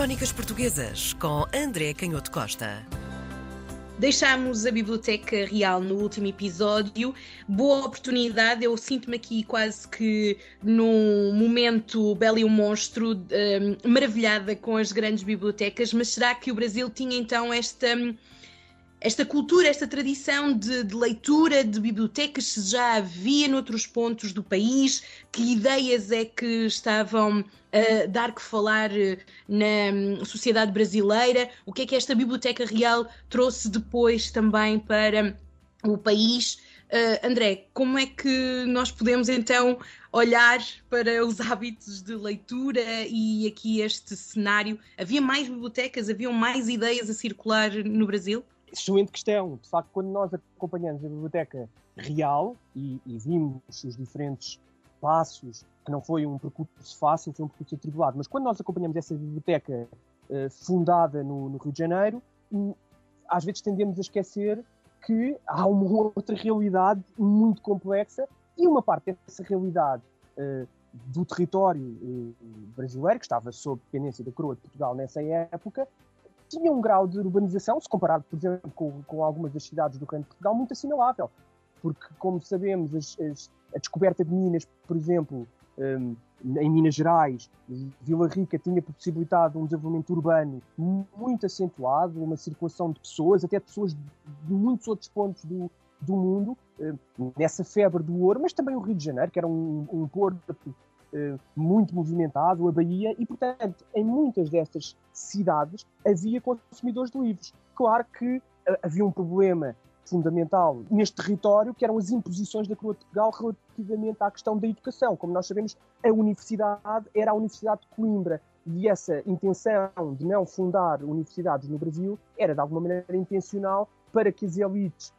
Crónicas Portuguesas com André Canhoto Costa. Deixámos a Biblioteca Real no último episódio. Boa oportunidade, eu sinto-me aqui quase que num momento belo e um monstro, um, maravilhada com as grandes bibliotecas, mas será que o Brasil tinha então esta esta cultura, esta tradição de, de, leitura de bibliotecas se já havia noutros pontos do país? Que ideias é que estavam a dar que falar eh, na hum, sociedade brasileira? O que é que esta Biblioteca Real trouxe depois também para o país? Uh, André, como é que nós podemos então olhar para os hábitos de leitura e aqui este cenário? Havia mais bibliotecas, haviam mais ideias a circular no Brasil? Excelente questão. De facto, quando nós acompanhamos a biblioteca real e, e, vimos os diferentes passos, que não foi um percurso fácil, foi um percurso atribulado, mas quando nós acompanhamos essa biblioteca uh, fundada no, no, Rio de Janeiro, um, às vezes tendemos a esquecer que há uma outra realidade muito complexa e uma parte dessa realidade uh, do território uh, brasileiro, que estava sob dependência da coroa de Portugal nessa época, tinha um grau de urbanização, se comparado, por exemplo, com, com algumas das cidades do Reino de Portugal, muito assinalável. Porque, como sabemos, as, as, a descoberta de minas, por exemplo, um, em Minas Gerais, Vila Rica tinha possibilitado um desenvolvimento urbano muito acentuado, uma circulação de pessoas, até pessoas de muitos outros pontos do, do mundo, hum, nessa febre do ouro, mas também o Rio de Janeiro, que era um, um porto muito movimentado, a Bahia, e portanto, em muitas destas cidades havia consumidores de livros. Claro que uh, havia um problema fundamental neste território, que eram as imposições da Coroa de Portugal relativamente à questão da educação. Como nós sabemos, a universidade era a Universidade de Coimbra, e essa intenção de não fundar universidades no Brasil era, de alguma maneira, intencional para que as elites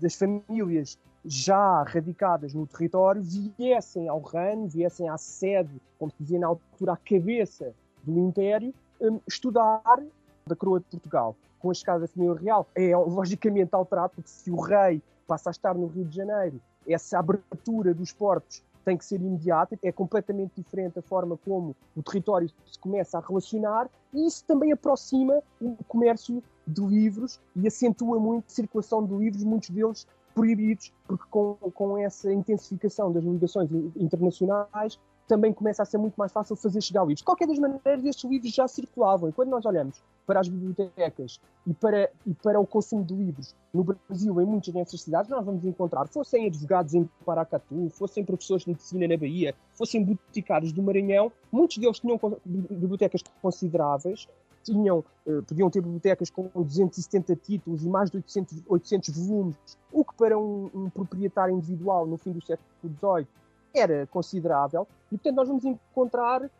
das famílias já radicadas no território viessem ao reino, viessem à sede, como se dizia na altura, à cabeça do Império, um, estudar da coroa de Portugal. Com a chegada da família real, é logicamente alterado, porque se o rei passa a estar no Rio de Janeiro, essa abertura dos portos tem que ser imediata, é completamente diferente a forma como o território se começa a relacionar e isso também aproxima o comércio de livros e acentua muito a circulação de livros, muitos deles proibidos, porque com, com essa intensificação das ligações internacionais também começa a ser muito mais fácil fazer chegar livros. De qualquer das maneiras, estes livros já circulavam. E quando nós olhamos para as bibliotecas e para, e para o consumo de livros no Brasil, em muitas dessas cidades, nós vamos encontrar, fossem advogados em Paracatu, fossem professores de medicina na Bahia, fossem boticários do Maranhão, muitos deles tinham bibliotecas consideráveis tinham, uh, podiam ter bibliotecas com 270 títulos e mais de 800, 800 volumes, o que para um, um, proprietário individual no fim do século XVIII era considerável. E, portanto, nós vamos encontrar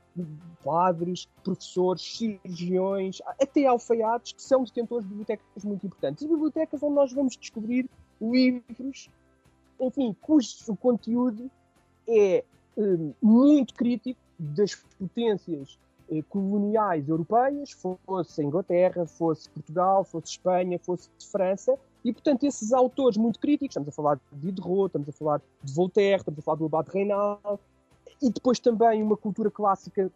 padres, professores, cirurgiões, até alfaiates que são detentores de bibliotecas muito importantes. E bibliotecas onde nós vamos descobrir livros, enfim, cujo conteúdo é um, muito crítico das potências eh, coloniais europeias, fosse Inglaterra, fosse Portugal, fosse Espanha, fosse França, e portanto esses autores muito críticos, estamos a falar de Diderot, estamos a falar de Voltaire, estamos a falar do Abad Reinal, e depois também uma cultura clássica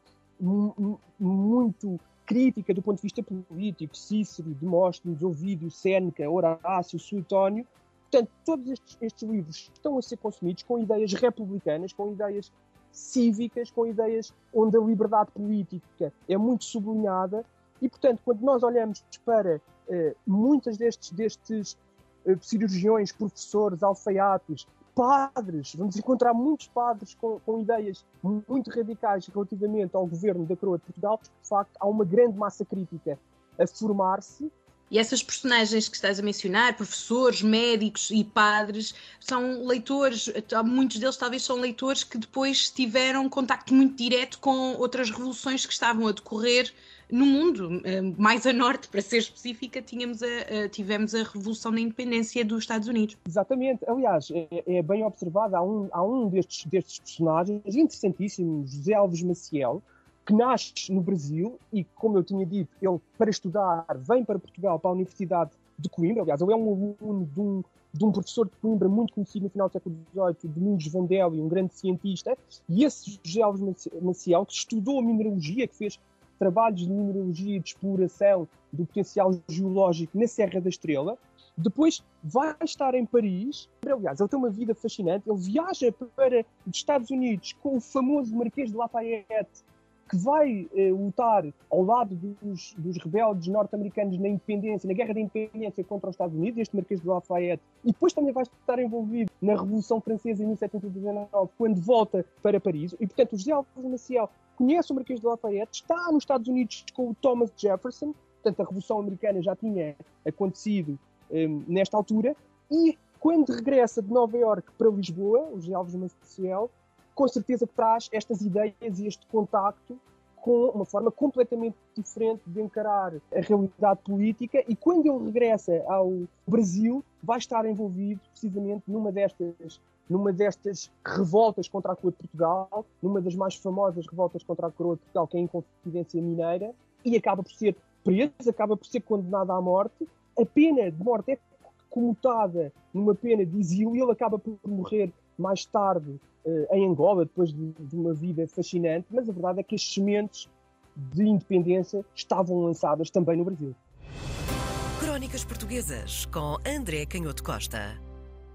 muito crítica do ponto de vista político, Cícero, Demóstenes, Ovídio, Séneca, Horácio, Suetônio. Portanto, todos estes, estes livros estão a ser consumidos com ideias republicanas, com ideias cívicas, com ideias onde a liberdade política é muito sublinhada. E, portanto, quando nós olhamos para uh, muitas destes, destes uh, cirurgiões, professores, alfaiates, padres, vamos encontrar muitos padres com, com, ideias muito radicais relativamente ao governo da Coroa de Portugal, de facto, há uma grande massa crítica a formar-se. E essas personagens que estás a mencionar, professores, médicos e padres, são leitores, muitos deles talvez são leitores que depois tiveram contacto muito direto com outras revoluções que estavam a decorrer no mundo. Eh, mais a norte, para ser específica, tínhamos a, tivemos a Revolução da Independência dos Estados Unidos. Exatamente. Aliás, é, é bem observado, há um, há um destes, destes personagens interessantíssimo, José Alves Maciel, que nasce no Brasil e, como eu tinha dito, ele, para estudar, vem para Portugal, para a Universidade de Coimbra. Aliás, ele é um aluno de um, de um professor de Coimbra muito conhecido no final do século XVIII, Domingos Vandelli, um grande cientista. E esse José Alves Maciel, que estudou mineralogia, que fez trabalhos de mineralogia e de exploração do potencial geológico na Serra da Estrela. Depois vai estar em Paris. Aliás, ele tem uma vida fascinante. Ele viaja para os Estados Unidos com o famoso Marquês de Lafayette, que vai eh, lutar ao lado dos, dos rebeldes norte-americanos na independência, na guerra da independência contra os Estados Unidos, este Marquês de Lafayette, e depois também vai estar envolvido na Revolução Francesa em 1789, quando volta para Paris. E, portanto, o José Alves Maciel conhece o Marquês de Lafayette, está nos Estados Unidos com o Thomas Jefferson, portanto, a Revolução Americana já tinha acontecido um, nesta altura, e quando regressa de Nova Iorque para Lisboa, o José Alves Maciel, com certeza traz estas ideias e este contacto com uma forma completamente diferente de encarar a realidade política e quando ele regressa ao Brasil vai estar envolvido precisamente numa destas numa destas revoltas contra a coroa de Portugal, numa das mais famosas revoltas contra a coroa de Portugal, que é a Inconfidência Mineira, e acaba por ser preso, acaba por ser condenado à morte. A pena de morte é comutada numa pena de exílio e ele acaba por morrer mais tarde em Angola, depois de, de, uma vida fascinante, mas a verdade é que as sementes de independência estavam lançadas também no Brasil. Crónicas Portuguesas com André Canhoto Costa.